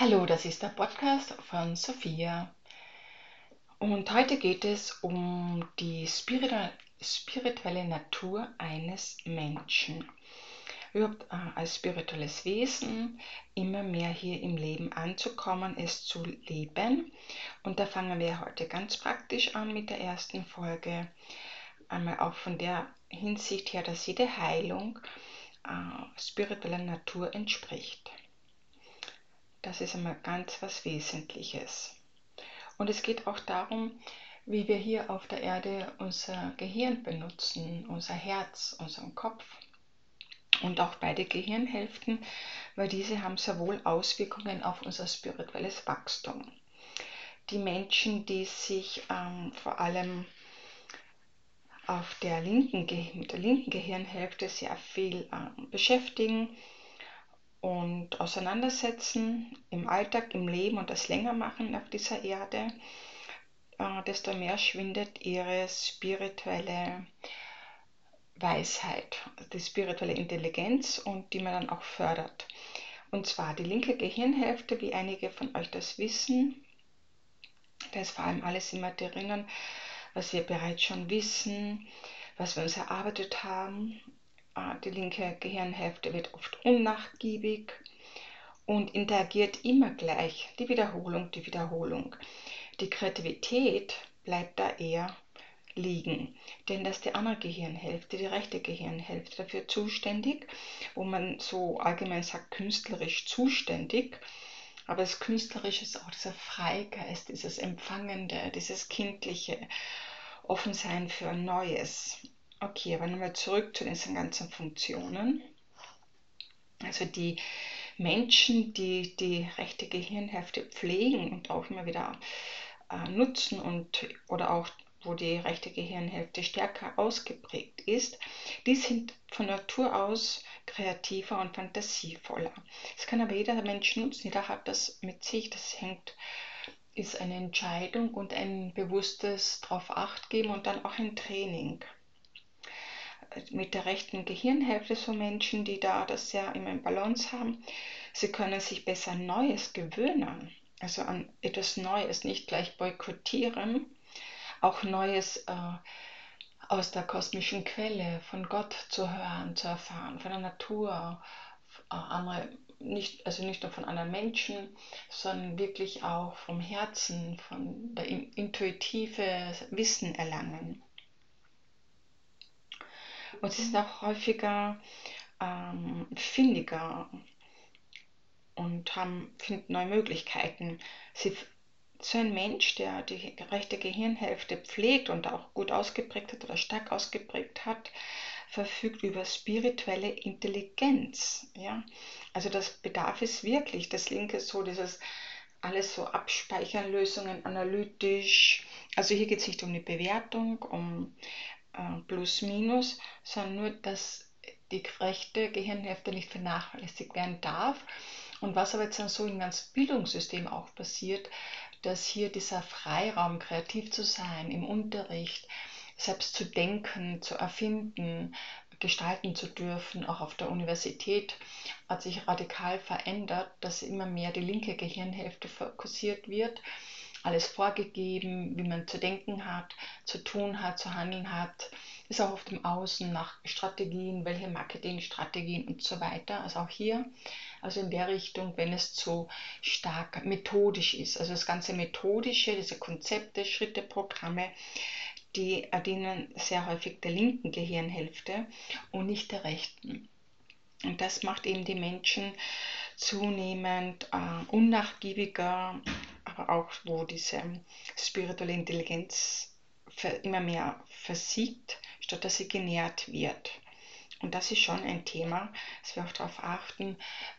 Hallo, das ist der Podcast von Sophia. Und heute geht es um die spirituelle Natur eines Menschen. Überhaupt äh, als spirituelles Wesen immer mehr hier im Leben anzukommen, es zu leben. Und da fangen wir heute ganz praktisch an mit der ersten Folge. Einmal auch von der Hinsicht her, dass jede Heilung äh, spiritueller Natur entspricht. Das ist einmal ganz was Wesentliches. Und es geht auch darum, wie wir hier auf der Erde unser Gehirn benutzen, unser Herz, unseren Kopf und auch beide Gehirnhälften, weil diese haben sehr wohl Auswirkungen auf unser spirituelles Wachstum. Die Menschen, die sich ähm, vor allem auf der linken, mit der linken Gehirnhälfte sehr viel ähm, beschäftigen, und auseinandersetzen im Alltag, im Leben und das länger machen auf dieser Erde, äh, desto mehr schwindet ihre spirituelle Weisheit, die spirituelle Intelligenz und die man dann auch fördert. Und zwar die linke Gehirnhälfte, wie einige von euch das wissen, da ist vor allem alles immer drinnen, was wir bereits schon wissen, was wir uns erarbeitet haben die linke Gehirnhälfte wird oft unnachgiebig und interagiert immer gleich. Die Wiederholung, die Wiederholung. Die Kreativität bleibt da eher liegen. Denn das ist die andere Gehirnhälfte, die rechte Gehirnhälfte dafür zuständig, wo man so allgemein sagt, künstlerisch zuständig. Aber das Künstlerische ist auch dieser Freigeist, dieses Empfangende, dieses kindliche Offensein für Neues. Okay, aber nochmal zurück zu diesen ganzen Funktionen. Also die Menschen, die die rechte Gehirnhälfte pflegen und auch immer wieder äh, nutzen und oder auch wo die rechte Gehirnhälfte stärker ausgeprägt ist, die sind von Natur aus kreativer und fantasievoller. Das kann aber jeder Mensch nutzen, jeder hat das mit sich, das hängt, ist eine Entscheidung und ein bewusstes darauf acht geben und dann auch ein Training mit der rechten Gehirnhälfte so Menschen, die da das sehr immer im Balance haben. Sie können sich besser Neues gewöhnen, also an etwas Neues, nicht gleich boykottieren, auch Neues äh, aus der kosmischen Quelle, von Gott zu hören, zu erfahren, von der Natur, äh, andere, nicht, also nicht nur von anderen Menschen, sondern wirklich auch vom Herzen, von der intuitive Wissen erlangen. Und sie sind auch häufiger ähm, findiger und haben, finden neue Möglichkeiten. Sie, so ein Mensch, der die rechte Gehirnhälfte pflegt und auch gut ausgeprägt hat oder stark ausgeprägt hat, verfügt über spirituelle Intelligenz. Ja? Also das bedarf es wirklich. Das linke so dieses alles so abspeichern, Lösungen analytisch. Also hier geht es nicht um eine Bewertung, um plus minus, sondern nur, dass die rechte Gehirnhälfte nicht vernachlässigt werden darf. Und was aber jetzt dann so im ganzen Bildungssystem auch passiert, dass hier dieser Freiraum, kreativ zu sein im Unterricht, selbst zu denken, zu erfinden, gestalten zu dürfen, auch auf der Universität, hat sich radikal verändert, dass immer mehr die linke Gehirnhälfte fokussiert wird alles vorgegeben, wie man zu denken hat, zu tun hat, zu handeln hat. Ist auch oft im Außen nach Strategien, welche Marketingstrategien und so weiter. Also auch hier, also in der Richtung, wenn es zu stark methodisch ist. Also das ganze Methodische, diese Konzepte, Schritte, Programme, die dienen sehr häufig der linken Gehirnhälfte und nicht der rechten. Und das macht eben die Menschen zunehmend äh, unnachgiebiger, aber auch wo diese spirituelle Intelligenz immer mehr versiegt, statt dass sie genährt wird. Und das ist schon ein Thema, dass wir auch darauf achten,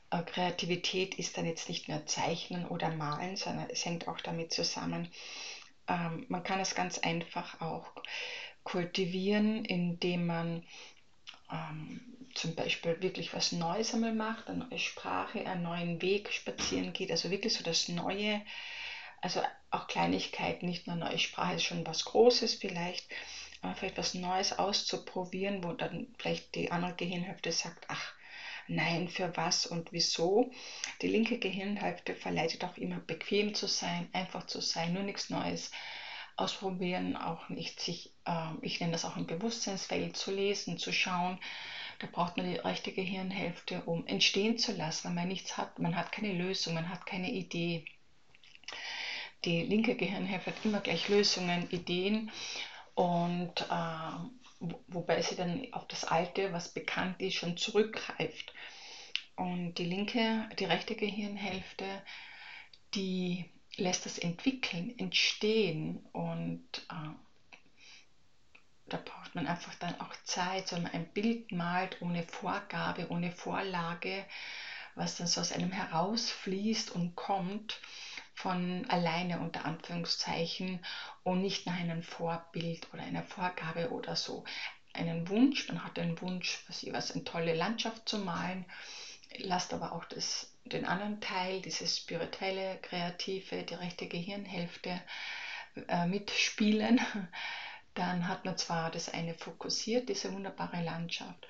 äh, Kreativität ist dann jetzt nicht nur Zeichnen oder Malen, sondern es hängt auch damit zusammen. Ähm, man kann es ganz einfach auch kultivieren, indem man ähm, zum Beispiel wirklich was Neues einmal macht, eine neue Sprache, einen neuen Weg spazieren geht, also wirklich so das Neue, also auch Kleinigkeiten, nicht nur neue Sprache, ist schon was Großes vielleicht, aber vielleicht was Neues auszuprobieren, wo dann vielleicht die andere Gehirnhälfte sagt, ach, nein, für was und wieso. Die linke Gehirnhälfte verleitet auch immer bequem zu sein, einfach zu sein, nur nichts Neues ausprobieren, auch nicht sich, äh, ich nenne das auch im Bewusstseinsfeld zu lesen, zu schauen. Da braucht man die rechte Gehirnhälfte, um entstehen zu lassen, weil man nichts hat, man hat keine Lösung, man hat keine Idee. Die linke Gehirnhälfte hat immer gleich Lösungen, Ideen und äh, wobei sie dann auf das Alte, was bekannt ist, schon zurückgreift. Und die linke, die rechte Gehirnhälfte, die lässt das entwickeln, entstehen und äh, da braucht man einfach dann auch Zeit, so man ein Bild malt ohne Vorgabe, ohne Vorlage, was dann so aus einem herausfließt und kommt von alleine unter Anführungszeichen und nicht nach einem Vorbild oder einer Vorgabe oder so. Einen Wunsch, man hat einen Wunsch, was, was eine tolle Landschaft zu malen, lasst aber auch das, den anderen Teil, dieses spirituelle, kreative, die rechte Gehirnhälfte äh, mitspielen. Dann hat man zwar das eine fokussiert, diese wunderbare Landschaft,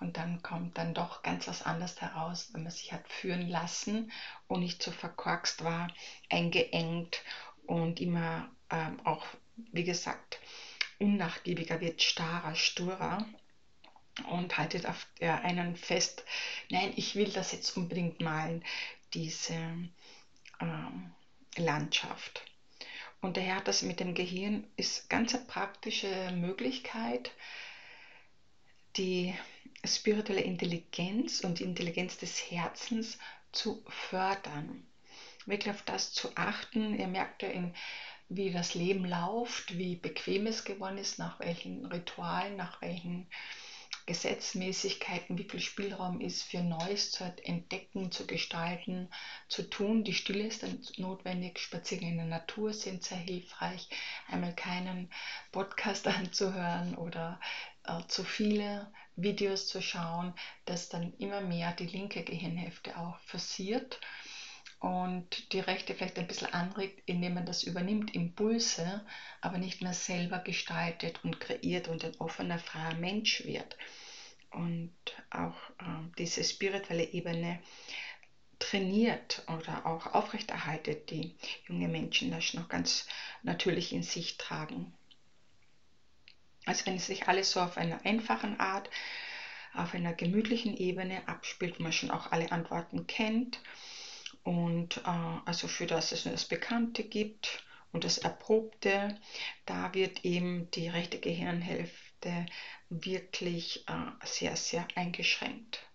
und dann kommt dann doch ganz was anderes heraus, wenn man sich hat führen lassen und nicht so verkorkst war, eingeengt und immer ähm, auch, wie gesagt, unnachgiebiger wird, starrer, sturer und haltet auf der einen fest, nein, ich will das jetzt unbedingt malen, diese ähm, Landschaft. Und daher hat das mit dem Gehirn ist ganz eine praktische Möglichkeit, die spirituelle Intelligenz und die Intelligenz des Herzens zu fördern. Wirklich auf das zu achten. Ihr merkt ja, in, wie das Leben läuft, wie bequem es geworden ist, nach welchen Ritualen, nach welchen Gesetzmäßigkeiten, wie viel Spielraum ist für Neues zu entdecken, zu gestalten, zu tun. Die Stille ist dann notwendig, Spaziergänge in der Natur sind sehr hilfreich, einmal keinen Podcast anzuhören oder äh, zu viele Videos zu schauen, dass dann immer mehr die linke Gehirnhälfte auch forciert und die rechte vielleicht ein bisschen anregt, indem man das übernimmt, Impulse, aber nicht mehr selber gestaltet und kreiert und ein offener, freier Mensch wird. Und auch äh, diese spirituelle Ebene trainiert oder auch aufrechterhaltet die junge Menschen das noch ganz natürlich in sich tragen. Also wenn es sich alles so auf einer einfachen Art, auf einer gemütlichen Ebene abspielt, wo man schon auch alle Antworten kennt und äh, also für das es nur das Bekannte gibt und das Erprobte, da wird eben die rechte Gehirnhälfte wirklich äh, sehr, sehr eingeschränkt.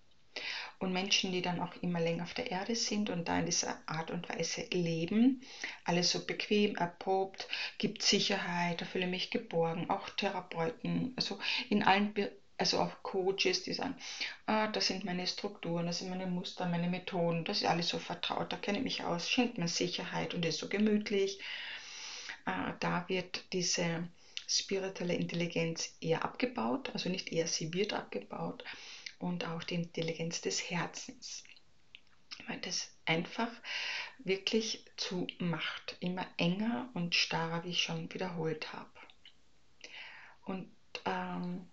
Und Menschen, die dann auch immer länger auf der Erde sind und da in dieser Art und Weise leben, alles so bequem, erprobt, gibt Sicherheit, da fühle ich mich geborgen, auch Therapeuten, also in allen also auch Coaches, die sagen, ah, das sind meine Strukturen, das sind meine Muster, meine Methoden, das ist alles so vertraut, da kenne ich mich aus, schenkt mir Sicherheit und ist so gemütlich. Äh, da wird diese spirituelle Intelligenz eher abgebaut, also nicht eher, sie wird abgebaut und auch die Intelligenz des Herzens. Weil das einfach wirklich zu macht, immer enger und starrer, wie ich schon wiederholt habe. Und ähm,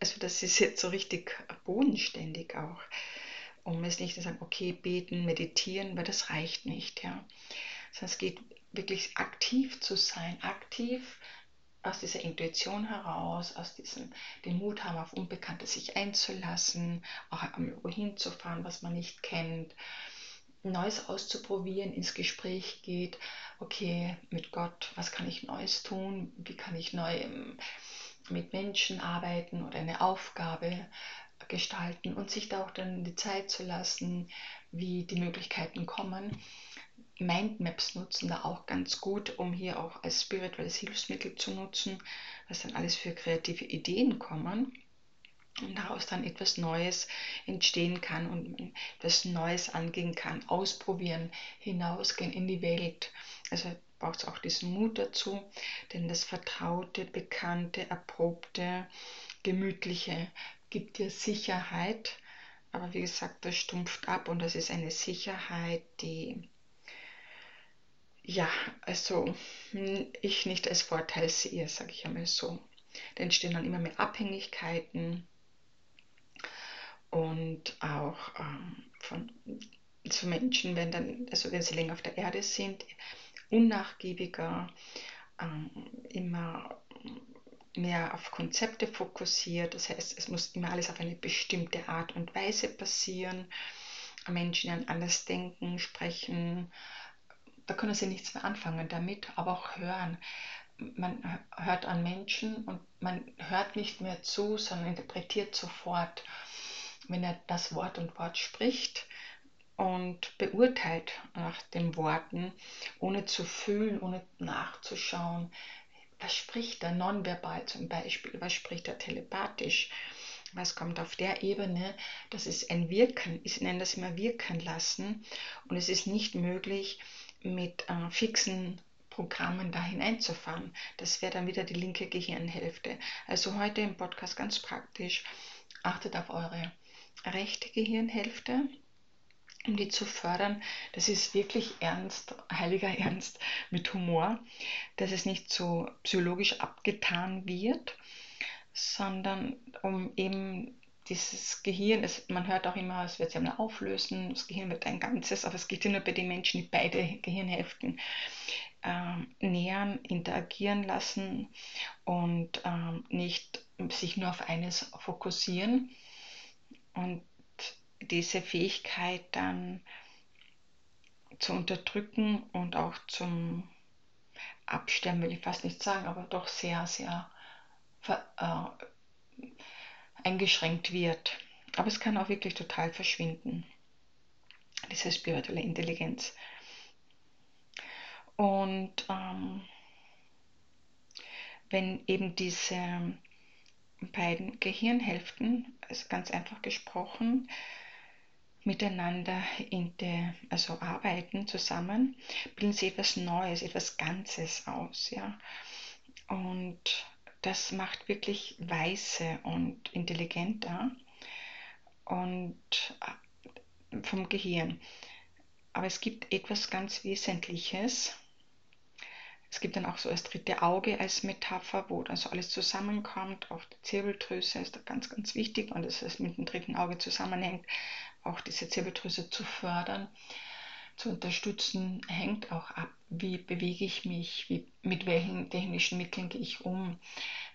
also das ist jetzt so richtig bodenständig auch, um es nicht zu sagen, okay, beten, meditieren, weil das reicht nicht, ja. Sondern es geht wirklich aktiv zu sein, aktiv aus dieser Intuition heraus, aus diesem, den Mut haben, auf Unbekanntes sich einzulassen, auch wohin zu fahren, was man nicht kennt, Neues auszuprobieren, ins Gespräch geht, okay, mit Gott, was kann ich Neues tun, wie kann ich neu ähm, mit Menschen arbeiten oder eine Aufgabe gestalten und sich da auch dann die Zeit zu lassen, wie die Möglichkeiten kommen. Mindmaps nutzen da auch ganz gut, um hier auch als spirituelles Hilfsmittel zu nutzen, was dann alles für kreative Ideen kommen und daraus dann etwas Neues entstehen kann und etwas Neues angehen kann, ausprobieren, hinausgehen in die Welt. Also braucht es auch diesen Mut dazu, denn das Vertraute, Bekannte, Erprobte, Gemütliche gibt dir Sicherheit. Aber wie gesagt, das stumpft ab und das ist eine Sicherheit, die ja, also ich nicht als Vorteil sehe, sage ich einmal so. Da entstehen dann immer mehr Abhängigkeiten und auch ähm, von so Menschen, wenn, dann, also wenn sie länger auf der Erde sind, unnachgiebiger, ähm, immer mehr auf Konzepte fokussiert. Das heißt, es muss immer alles auf eine bestimmte Art und Weise passieren. Menschen an alles denken, sprechen. Da können sie nichts mehr anfangen damit, aber auch hören. Man hört an Menschen und man hört nicht mehr zu, sondern interpretiert sofort, wenn er das Wort und Wort spricht und beurteilt nach den Worten, ohne zu fühlen, ohne nachzuschauen. Was spricht er nonverbal zum Beispiel? Was spricht er telepathisch? Was kommt auf der Ebene? Das ist ein Wirken. Ich nenne das immer Wirken lassen. Und es ist nicht möglich, mit äh, fixen Programmen da hineinzufahren. Das wäre dann wieder die linke Gehirnhälfte. Also heute im Podcast ganz praktisch. Achtet auf eure rechte Gehirnhälfte um die zu fördern. Das ist wirklich ernst, heiliger Ernst mit Humor, dass es nicht so psychologisch abgetan wird, sondern um eben dieses Gehirn, es, man hört auch immer, es wird sich einmal auflösen, das Gehirn wird ein Ganzes, aber es geht ja nur bei den Menschen, die beide Gehirnhälften ähm, nähern, interagieren lassen und ähm, nicht sich nur auf eines fokussieren. Und diese Fähigkeit dann zu unterdrücken und auch zum Absterben, will ich fast nicht sagen, aber doch sehr, sehr äh, eingeschränkt wird. Aber es kann auch wirklich total verschwinden, diese spirituelle Intelligenz. Und ähm, wenn eben diese beiden Gehirnhälften, also ganz einfach gesprochen, miteinander in der, also arbeiten zusammen, bilden sie etwas Neues, etwas Ganzes aus, ja. Und das macht wirklich weise und intelligenter und äh, vom Gehirn. Aber es gibt etwas ganz Wesentliches. Es gibt dann auch so das dritte Auge als Metapher, wo dann so alles zusammenkommt. Auch die Zirbeldrüse ist da ganz, ganz wichtig und dass es mit dem dritten Auge zusammenhängt auch diese Zirbeldrüse zu fördern, zu unterstützen, hängt auch ab, wie bewege ich mich, wie, mit welchen technischen Mitteln gehe ich um,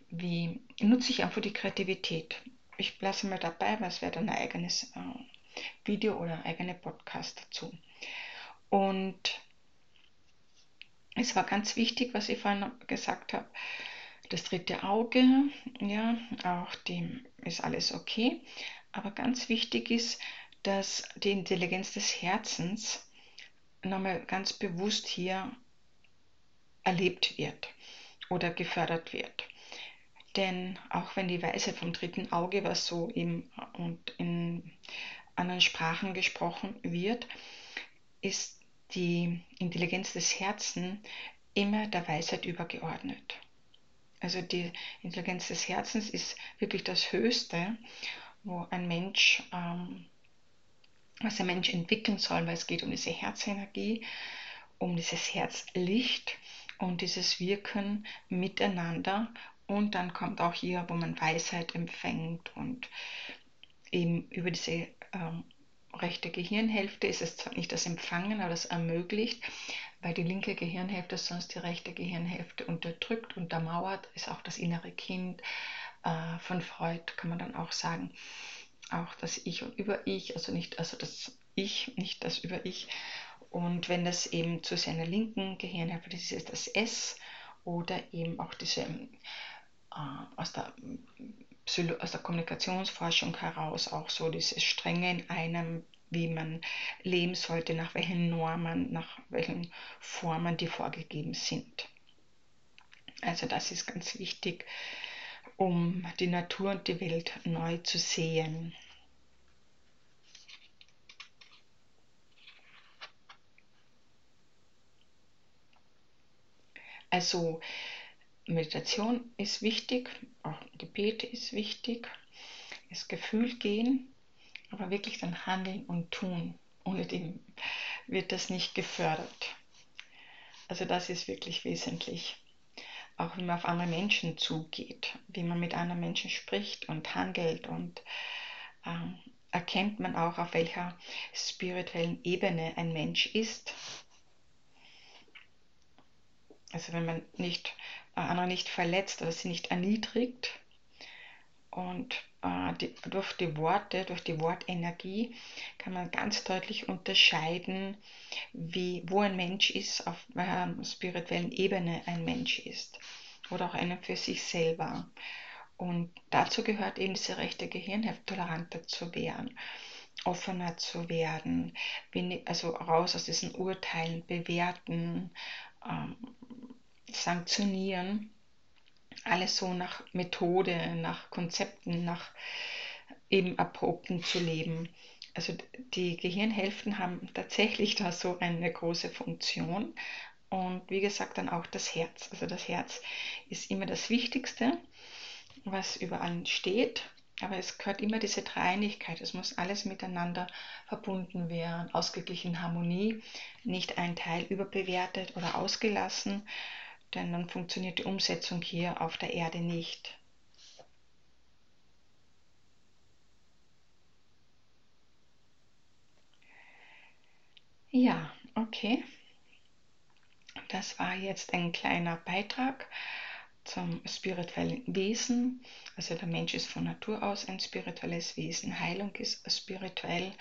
wie nutze ich einfach die Kreativität. Ich lasse mal dabei, was wäre dann ein eigenes äh, Video oder ein eigener Podcast dazu. Und es war ganz wichtig, was ich vorhin gesagt habe, das dritte Auge, ja, auch dem ist alles okay. Aber ganz wichtig ist, dass die Intelligenz des Herzens nochmal ganz bewusst hier erlebt wird oder gefördert wird. Denn auch wenn die Weisheit vom dritten Auge, was so im und in anderen Sprachen gesprochen wird, ist die Intelligenz des Herzens immer der Weisheit übergeordnet. Also die Intelligenz des Herzens ist wirklich das Höchste, wo ein Mensch ähm, was der Mensch entwickeln soll, weil es geht um diese Herzenergie, um dieses Herzlicht und dieses Wirken miteinander. Und dann kommt auch hier, wo man Weisheit empfängt und eben über diese ähm, rechte Gehirnhälfte ist es zwar nicht das Empfangen, aber das ermöglicht, weil die linke Gehirnhälfte sonst die rechte Gehirnhälfte unterdrückt, untermauert, ist auch das innere Kind äh, von Freud, kann man dann auch sagen auch das Ich und Über-Ich, also nicht, also das Ich, nicht das Über-Ich. Und wenn das eben zu seiner linken Gehirnhälfte ist, ist das S oder eben auch diese äh, aus, der, aus der Kommunikationsforschung heraus auch so dieses Strenge in einem, wie man leben sollte, nach welchen Normen, nach welchen Formen die vorgegeben sind. Also das ist ganz wichtig, um die Natur und die Welt neu zu sehen. Also Meditation ist wichtig, auch Gebet ist wichtig, das Gefühl gehen, aber wirklich dann handeln und tun. Ohne dem wird das nicht gefördert. Also das ist wirklich wesentlich auch wie man auf andere Menschen zugeht, wie man mit anderen Menschen spricht und handelt und ähm, erkennt man auch, auf welcher spirituellen Ebene ein Mensch ist. Also wenn man nicht äh, andere nicht verletzt oder sie nicht erniedrigt und äh, die, durch die Worte, durch die Wortenergie kann man ganz deutlich unterscheiden, wie, wo ein Mensch ist, auf welcher spirituellen Ebene ein Mensch ist oder auch einer für sich selber. Und dazu gehört eben diese rechte Gehirnhälfte, toleranter zu werden, offener zu werden, also raus aus diesen Urteilen, bewerten, ähm, sanktionieren. Alles so nach Methode, nach Konzepten, nach eben Erprobten zu leben. Also die Gehirnhälften haben tatsächlich da so eine große Funktion. Und wie gesagt, dann auch das Herz. Also das Herz ist immer das Wichtigste was überall steht, aber es gehört immer diese Dreieinigkeit. Es muss alles miteinander verbunden werden, ausgeglichen Harmonie, nicht ein Teil überbewertet oder ausgelassen, denn dann funktioniert die Umsetzung hier auf der Erde nicht. Ja, okay. Das war jetzt ein kleiner Beitrag zum spirituellen Wesen. Also der Mensch ist von Natur aus ein spirituelles Wesen. Heilung ist spirituell.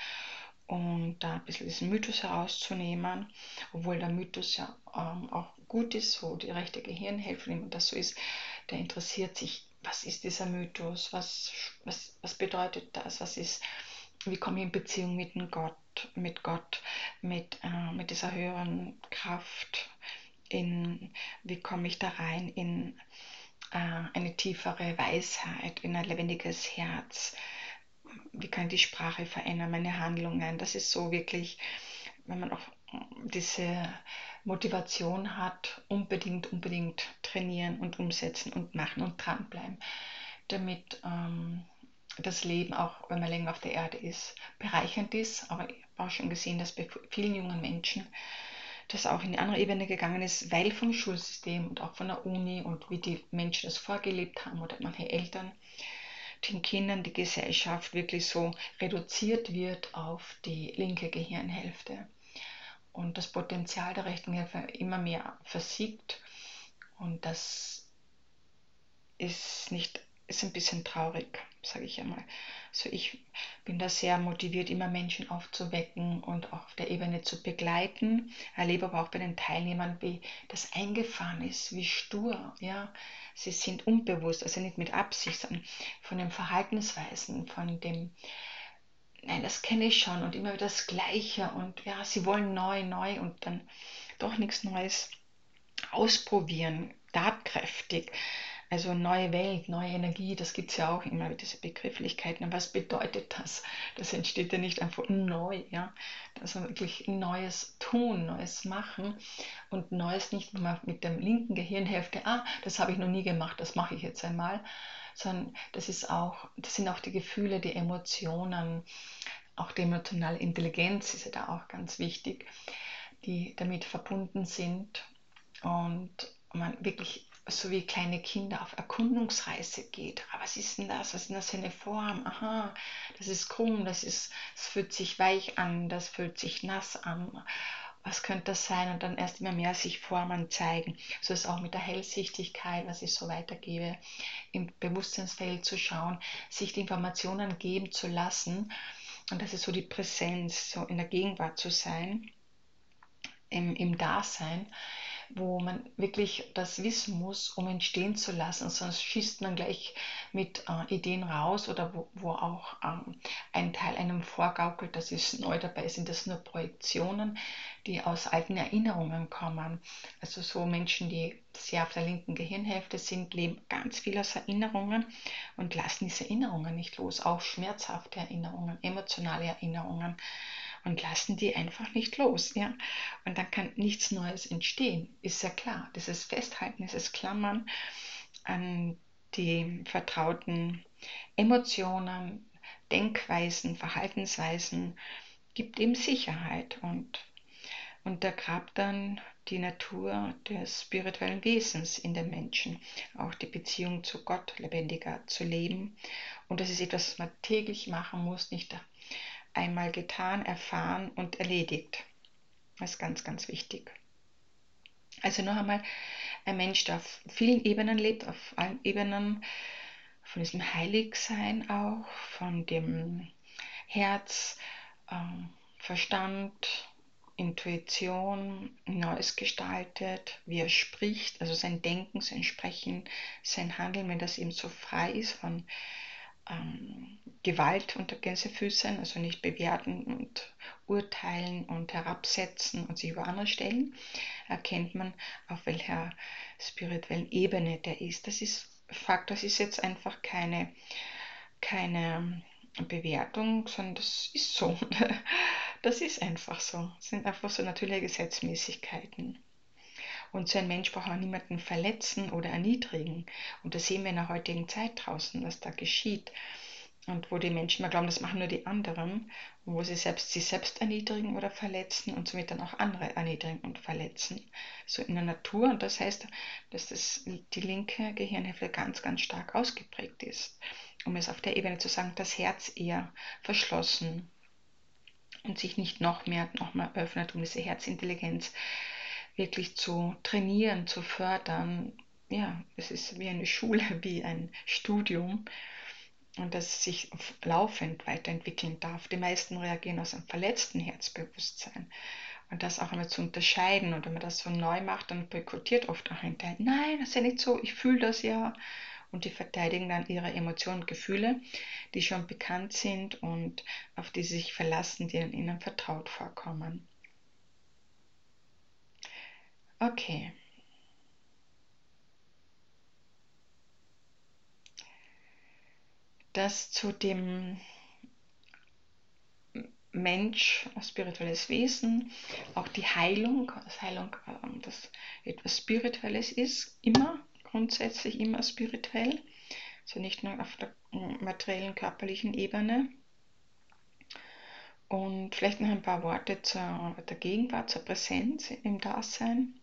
Und da ein bisschen diesen Mythos herauszunehmen, obwohl der Mythos ja ähm, auch gut ist, so die rechte Gehirnhälfte, wenn das so ist, der interessiert sich, was ist dieser Mythos, was, was, was bedeutet das, was ist, wie komme ich in Beziehung mit Gott, mit Gott, mit, äh, mit dieser höheren Kraft, in, wie komme ich da rein in äh, eine tiefere Weisheit, in ein lebendiges Herz, wie kann die Sprache verändern, meine Handlungen. Das ist so wirklich, wenn man auch diese Motivation hat, unbedingt, unbedingt trainieren und umsetzen und machen und dranbleiben, damit ähm, das Leben, auch wenn man länger auf der Erde ist, bereichernd ist. Aber ich habe auch schon gesehen, dass bei vielen jungen Menschen das auch in die andere Ebene gegangen ist, weil vom Schulsystem und auch von der Uni und wie die Menschen das vorgelebt haben oder manche Eltern den Kindern die Gesellschaft wirklich so reduziert wird auf die linke Gehirnhälfte und das Potenzial der rechten Hälfte immer mehr versiegt und das ist nicht ist ein bisschen traurig, sage ich einmal. Also ich bin da sehr motiviert, immer Menschen aufzuwecken und auch auf der Ebene zu begleiten. Erlebe aber auch bei den Teilnehmern, wie das eingefahren ist, wie stur, ja. Sie sind unbewusst, also nicht mit Absicht, sondern von den Verhaltensweisen, von dem, das kenne ich schon und immer wieder das Gleiche und ja, sie wollen neu, neu und dann doch nichts Neues ausprobieren, tatkräftig. Also neue Welt, neue Energie, das gibt es ja auch immer, diese Begrifflichkeiten. Was bedeutet das? Das entsteht ja nicht einfach neu, ja. Ist wirklich Neues tun, Neues machen und Neues nicht nur mit dem linken Gehirnhälfte, ah, das habe ich noch nie gemacht, das mache ich jetzt einmal, sondern das ist auch, das sind auch die Gefühle, die Emotionen, auch die emotionale Intelligenz ist ja da auch ganz wichtig, die damit verbunden sind und man wirklich so wie kleine Kinder auf Erkundungsreise geht. Aber was ist denn das? Was ist denn das für eine Form? Aha, das ist krumm, das, ist, das fühlt sich weich an, das fühlt sich nass an. Was könnte das sein? Und dann erst immer mehr sich Formen zeigen. So ist auch mit der Hellsichtigkeit, was ich so weitergebe, im Bewusstseinsfeld zu schauen, sich die Informationen geben zu lassen. Und das ist so die Präsenz, so in der Gegenwart zu sein, im, im Dasein wo man wirklich das wissen muss, um entstehen zu lassen, sonst schießt man gleich mit äh, Ideen raus oder wo, wo auch ähm, ein Teil einem vorgaukelt, das ist neu dabei, sind. Das nur Projektionen, die aus alten Erinnerungen kommen. Also so Menschen, die sehr auf der linken Gehirnhälfte sind, leben ganz viel aus Erinnerungen und lassen diese Erinnerungen nicht los, auch schmerzhafte Erinnerungen, emotionale Erinnerungen und lassen die einfach nicht los. Ja? Und dann kann nichts Neues entstehen, ist ja klar. Dieses Festhalten, dieses Klammern an die vertrauten Emotionen, Denkweisen, Verhaltensweisen gibt ihm Sicherheit und untergrabt dann die Natur des spirituellen Wesens in den Menschen, auch die Beziehung zu Gott lebendiger zu leben. Und das ist etwas, was man täglich machen muss, nicht einmal getan, erfahren und erledigt. Das ist ganz, ganz wichtig. Also noch einmal, ein Mensch, der auf vielen Ebenen lebt, auf allen Ebenen, von diesem Heiligsein auch, von dem Herz, ähm, Verstand, Intuition, Neues gestaltet, wie er spricht, also sein Denken, sein Sprechen, sein Handeln, wenn das eben so frei ist von ähm, Gewalt unter Gänsefüßern, also nicht bewerten und urteilen und herabsetzen und sich über andere stellen, erkennt man, auf welcher spirituellen Ebene der ist. Das ist Fakt, das ist jetzt einfach keine, keine Bewertung, sondern das ist so. Das ist einfach so. Das sind einfach so natürliche Gesetzmäßigkeiten. Und so ein Mensch braucht auch niemanden verletzen oder erniedrigen. Und das sehen wir in der heutigen Zeit draußen, was da geschieht. Und wo die Menschen immer glauben, das machen nur die anderen, wo sie selbst sich selbst erniedrigen oder verletzen und somit dann auch andere erniedrigen und verletzen. So in der Natur. Und das heißt, dass das, die linke Gehirnhälfte ganz, ganz stark ausgeprägt ist. Um es auf der Ebene zu sagen, das Herz eher verschlossen und sich nicht noch mehr, noch mehr öffnet, um diese Herzintelligenz wirklich zu trainieren, zu fördern. Ja, es ist wie eine Schule, wie ein Studium und das sich laufend weiterentwickeln darf. Die meisten reagieren aus einem verletzten Herzbewusstsein. Und das auch einmal zu unterscheiden. Und wenn man das so neu macht, dann boykottiert oft auch hinterher. Nein, das ist ja nicht so, ich fühle das ja. Und die verteidigen dann ihre Emotionen und Gefühle, die schon bekannt sind und auf die sie sich verlassen, die ihnen vertraut vorkommen. Okay. Das zu dem Mensch, spirituelles Wesen, auch die Heilung, dass Heilung ähm, das etwas Spirituelles ist, immer, grundsätzlich immer spirituell, also nicht nur auf der materiellen, körperlichen Ebene. Und vielleicht noch ein paar Worte zur der Gegenwart, zur Präsenz im Dasein.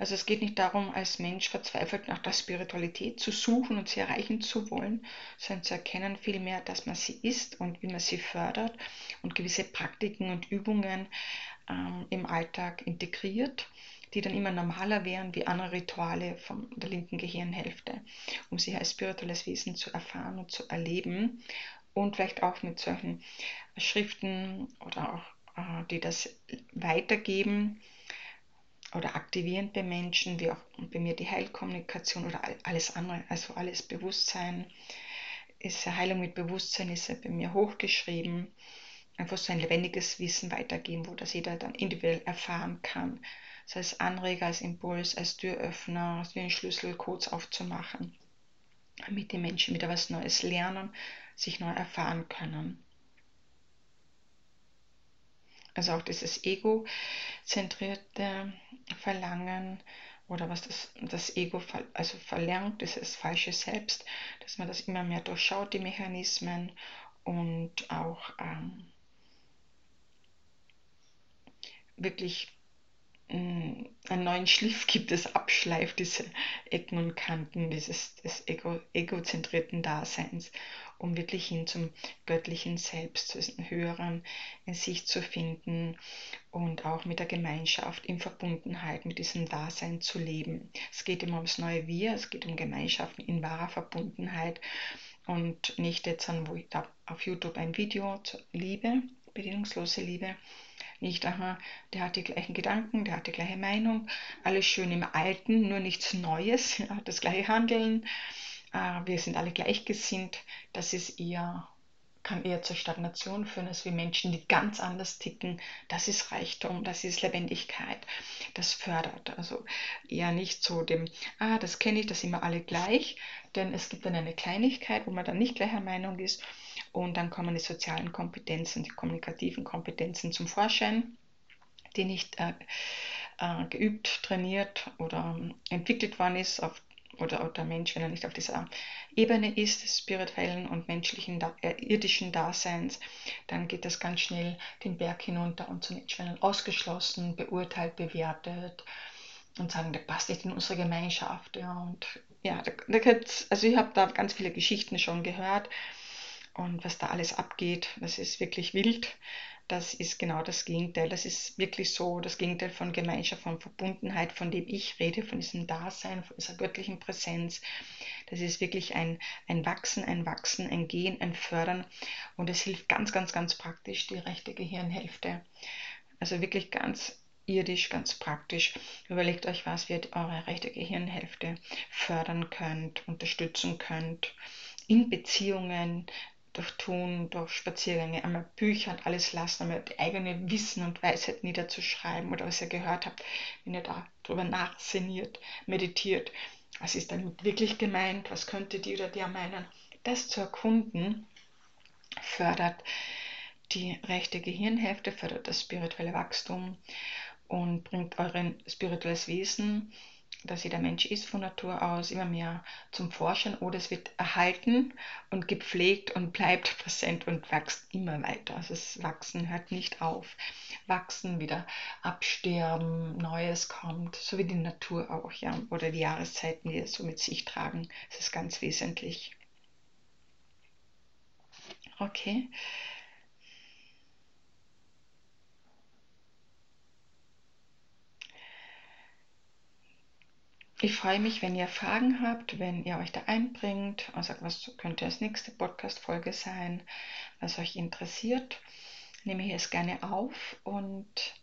Also es geht nicht darum, als Mensch verzweifelt nach der Spiritualität zu suchen und sie erreichen zu wollen, sondern zu erkennen vielmehr, dass man sie ist und wie man sie fördert und gewisse Praktiken und Übungen ähm, im Alltag integriert, die dann immer normaler wären wie andere Rituale von der linken Gehirnhälfte, um sie als spirituelles Wesen zu erfahren und zu erleben und vielleicht auch mit solchen Schriften oder auch, äh, die das weitergeben, oder aktivierend bei Menschen, wie auch bei mir die Heilkommunikation oder alles andere, also alles Bewusstsein. Ist Heilung mit Bewusstsein ist bei mir hochgeschrieben. Einfach so ein lebendiges Wissen weitergeben, wo das jeder dann individuell erfahren kann. Das heißt, Anreger, als Impuls, als Türöffner, als wie ein Schlüssel, Codes aufzumachen, damit die Menschen wieder was Neues lernen, sich neu erfahren können. Also auch dieses ego-zentrierte Verlangen oder was das, das Ego also verlernt, dieses falsche Selbst, dass man das immer mehr durchschaut, die Mechanismen und auch ähm, wirklich einen neuen Schliff gibt, es abschleift, diese Ecken und Kanten dieses des Ego, egozentrierten Daseins um wirklich hin zum göttlichen Selbst, zu diesem Höheren in sich zu finden und auch mit der Gemeinschaft in Verbundenheit mit diesem Dasein zu leben. Es geht immer ums neue Wir, es geht um Gemeinschaften in wahrer Verbundenheit und nicht jetzt an, wo ich da auf YouTube ein Video zur Liebe, bedingungslose Liebe, nicht, aha, der hat die gleichen Gedanken, der hat die gleiche Meinung, alles schön im Alten, nur nichts Neues, ja, das gleiche Handeln, äh, wir sind alle gleichgesinnt, das ist eher, kann eher zur Stagnation führen, als wir Menschen, die ganz anders ticken. Das ist Reichtum, das ist Lebendigkeit, das fördert. Also eher nicht so dem, ah, das kenne ich, das sind wir alle gleich, denn es gibt dann eine Kleinigkeit, wo man dann nicht gleicher Meinung ist und dann kommen die sozialen Kompetenzen, die kommunikativen Kompetenzen zum Vorschein, die nicht äh, äh, geübt, trainiert oder ähm, entwickelt worden ist auf oder, der Mensch, wenn er nicht auf dieser Ebene ist, des spirituellen und menschlichen, äh, irdischen Daseins, dann geht das ganz schnell den Berg hinunter und zunächst werden ausgeschlossen, beurteilt, bewertet und sagen, der passt nicht in unsere Gemeinschaft. Ja, und ja, da, da also ich habe da ganz viele Geschichten schon gehört und was da alles abgeht, das ist wirklich wild. Das ist genau das Gegenteil. Das ist wirklich so das Gegenteil von Gemeinschaft, von Verbundenheit, von dem ich rede, von diesem Dasein, von dieser göttlichen Präsenz. Das ist wirklich ein, ein Wachsen, ein Wachsen, ein Gehen, ein Fördern. Und es hilft ganz, ganz, ganz praktisch die rechte Gehirnhälfte. Also wirklich ganz irdisch, ganz praktisch. Überlegt euch, was ihr eure rechte Gehirnhälfte fördern könnt, unterstützen könnt. In Beziehungen, durch Tun, durch Spaziergänge, einmal Bücher und alles lassen, einmal die eigene Wissen und Weisheit niederzuschreiben oder was ihr gehört habt, wenn ihr darüber nachsinniert, meditiert. Was ist damit wirklich gemeint? Was könnte die oder der meinen? Das zu erkunden fördert die rechte Gehirnhälfte, fördert das spirituelle Wachstum und bringt euer spirituelles Wesen dass jeder Mensch ist von Natur aus immer mehr zum Forschen oder es wird erhalten und gepflegt und bleibt präsent und wächst immer weiter. Also das Wachsen hört nicht auf. Wachsen, wieder absterben, Neues kommt, so wie die Natur auch, ja, oder die Jahreszeiten, die es so mit sich tragen. Das ist ganz wesentlich. Okay. Ich freue mich, wenn ihr Fragen habt, wenn ihr euch da einbringt. Also was könnte das nächste Podcast-Folge sein, was euch interessiert. Nehme ich es gerne auf und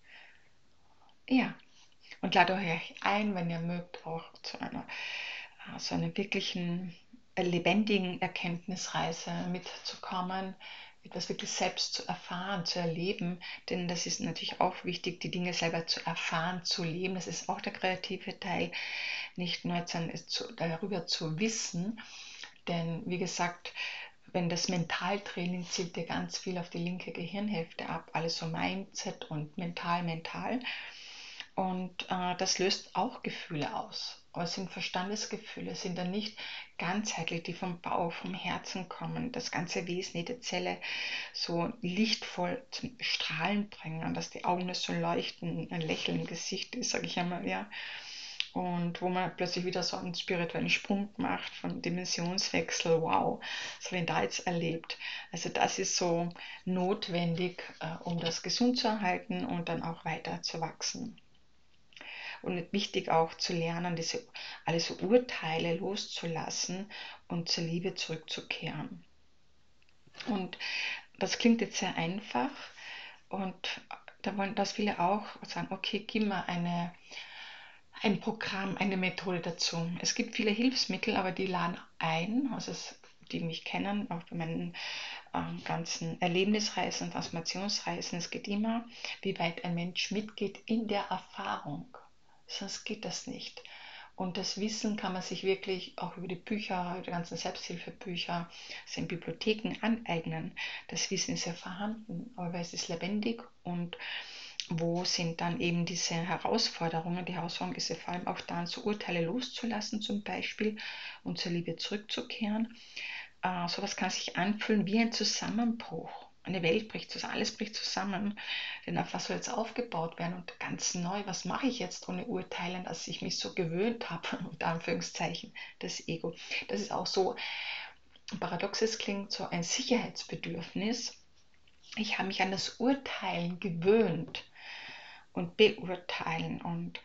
ja, und lade euch ein, wenn ihr mögt, auch zu einer so einer wirklichen lebendigen Erkenntnisreise mitzukommen, etwas wirklich selbst zu erfahren, zu erleben, denn das ist natürlich auch wichtig, die Dinge selber zu erfahren, zu leben. Das ist auch der kreative Teil, nicht nur zu, darüber zu wissen, denn wie gesagt, wenn das Mentaltraining zielt ja ganz viel auf die linke Gehirnhälfte ab, alles so Mindset und mental, mental. Und äh, das löst auch Gefühle aus. Aber es sind Verstandesgefühle, es sind dann nicht ganzheitlich, die vom Bauch, vom Herzen kommen, das ganze Wesen, jede Zelle so lichtvoll zum Strahlen bringen, dass die Augen so leuchten, ein Lächeln im Gesicht ist, sage ich einmal, ja. Und wo man plötzlich wieder so einen spirituellen Sprung macht von Dimensionswechsel, wow, was habe ich da jetzt erlebt? Also das ist so notwendig, äh, um das gesund zu erhalten und dann auch weiter zu wachsen und wichtig auch zu lernen, diese alle so Urteile loszulassen und zur Liebe zurückzukehren. Und das klingt jetzt sehr einfach und da wollen das viele auch sagen, okay, gib mir eine, ein Programm, eine Methode dazu. Es gibt viele Hilfsmittel, aber die laden ein, also es, die mich kennen, auch bei meinen äh, ganzen Erlebnisreisen, Transformationsreisen. Es geht immer, wie weit ein Mensch mitgeht in der Erfahrung sonst geht das nicht. Und das Wissen kann man sich wirklich auch über die Bücher, die ganzen Selbsthilfebücher, also in Bibliotheken aneignen. Das Wissen ist ja vorhanden, aber es ist lebendig und wo sind dann eben diese Herausforderungen? Die Herausforderung ist ja vor allem auch dann, so Urteile loszulassen zum Beispiel und zur Liebe zurückzukehren. Äh, sowas kann sich anfühlen wie ein Zusammenbruch eine Welt bricht zusammen, alles bricht zusammen. Denn auf was soll jetzt aufgebaut werden und ganz neu, was mache ich jetzt ohne Urteilen, dass ich mich so gewöhnt habe, unter Anführungszeichen, das Ego. Das ist auch so, paradox es klingt, so ein Sicherheitsbedürfnis. Ich habe mich an das Urteilen gewöhnt und beurteilen und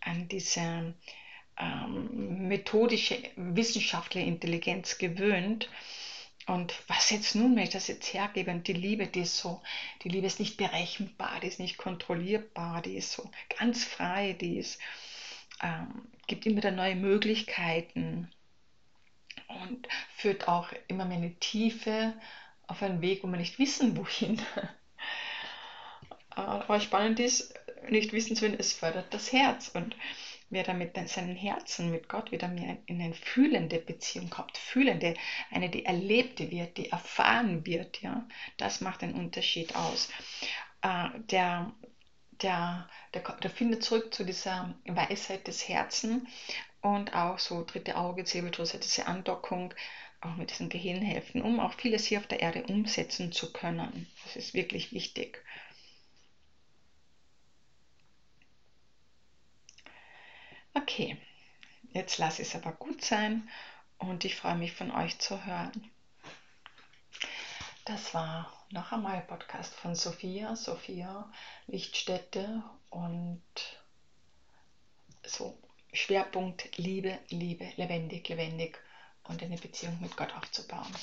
an diese ähm, methodische wissenschaftliche Intelligenz gewöhnt und was jetzt nun, wenn ich das jetzt hergebe und die Liebe, die ist so, die Liebe ist nicht berechenbar, die ist nicht kontrollierbar, die ist so ganz frei, die ist, ähm, gibt immer wieder neue Möglichkeiten und führt auch immer mehr eine Tiefe auf einen Weg, wo wir nicht wissen, wohin. Aber spannend ist, nicht wissen zu wollen, es fördert das Herz und wer da mit seinem Herzen, mit Gott wieder mehr in eine fühlende Beziehung kommt, fühlende, eine, die erlebte wird, die erfahren wird, ja, das macht den Unterschied aus. Äh, der, der, der, der findet zurück zu dieser Weisheit des Herzens und auch so dritte Auge, Zirbeldrüse, diese Andockung, auch mit diesen Gehirnhälften, um auch vieles hier auf der Erde umsetzen zu können. Das ist wirklich wichtig. Okay, jetzt lasse ich es aber gut sein und ich freue mich von euch zu hören. Das war noch einmal ein Podcast von Sophia, Sophia Lichtstätte und so Schwerpunkt Liebe, Liebe, lebendig, lebendig und eine Beziehung mit Gott aufzubauen.